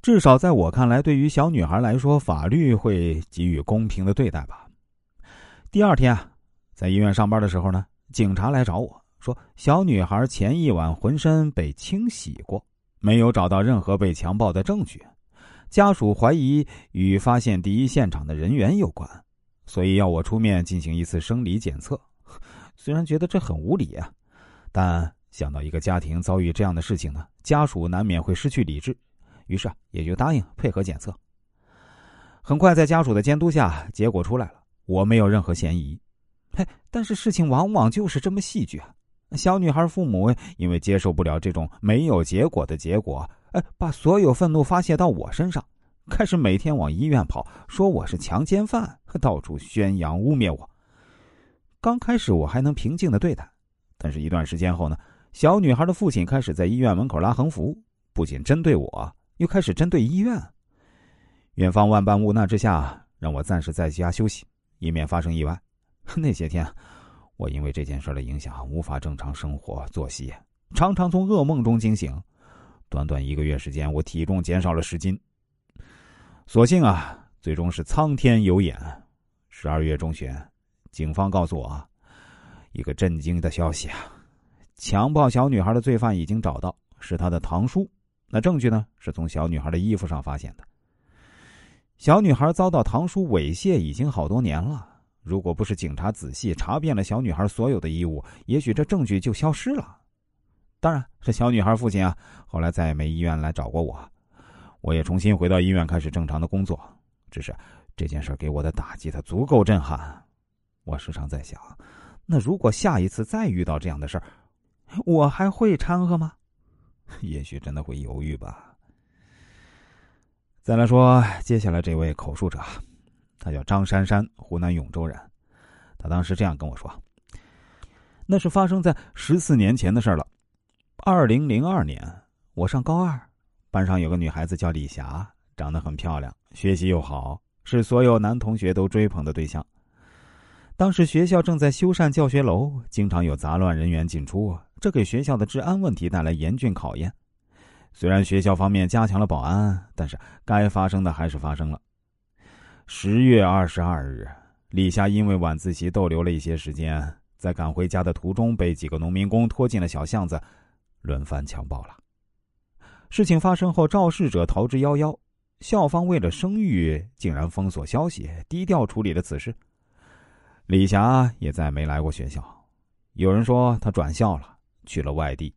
至少在我看来，对于小女孩来说，法律会给予公平的对待吧。第二天啊，在医院上班的时候呢，警察来找我说，小女孩前一晚浑身被清洗过，没有找到任何被强暴的证据，家属怀疑与发现第一现场的人员有关，所以要我出面进行一次生理检测。虽然觉得这很无理啊，但想到一个家庭遭遇这样的事情呢，家属难免会失去理智，于是也就答应配合检测。很快，在家属的监督下，结果出来了。我没有任何嫌疑，嘿，但是事情往往就是这么戏剧啊！小女孩父母因为接受不了这种没有结果的结果，哎，把所有愤怒发泄到我身上，开始每天往医院跑，说我是强奸犯，到处宣扬污蔑我。刚开始我还能平静的对待，但是一段时间后呢，小女孩的父亲开始在医院门口拉横幅，不仅针对我，又开始针对医院。院方万般无奈之下，让我暂时在家休息。以免发生意外。那些天，我因为这件事的影响，无法正常生活作息，常常从噩梦中惊醒。短短一个月时间，我体重减少了十斤。所幸啊，最终是苍天有眼。十二月中旬，警方告诉我一个震惊的消息啊：强暴小女孩的罪犯已经找到，是她的堂叔。那证据呢？是从小女孩的衣服上发现的。小女孩遭到堂叔猥亵已经好多年了。如果不是警察仔细查遍了小女孩所有的衣物，也许这证据就消失了。当然，这小女孩父亲啊，后来再也没医院来找过我，我也重新回到医院开始正常的工作。只是这件事给我的打击，它足够震撼。我时常在想，那如果下一次再遇到这样的事儿，我还会掺和吗？也许真的会犹豫吧。再来说，接下来这位口述者，他叫张珊珊，湖南永州人。他当时这样跟我说：“那是发生在十四年前的事了。二零零二年，我上高二，班上有个女孩子叫李霞，长得很漂亮，学习又好，是所有男同学都追捧的对象。当时学校正在修缮教学楼，经常有杂乱人员进出，这给学校的治安问题带来严峻考验。”虽然学校方面加强了保安，但是该发生的还是发生了。十月二十二日，李霞因为晚自习逗留了一些时间，在赶回家的途中被几个农民工拖进了小巷子，轮番强暴了。事情发生后，肇事者逃之夭夭，校方为了声誉，竟然封锁消息，低调处理了此事。李霞也再没来过学校，有人说她转校了，去了外地。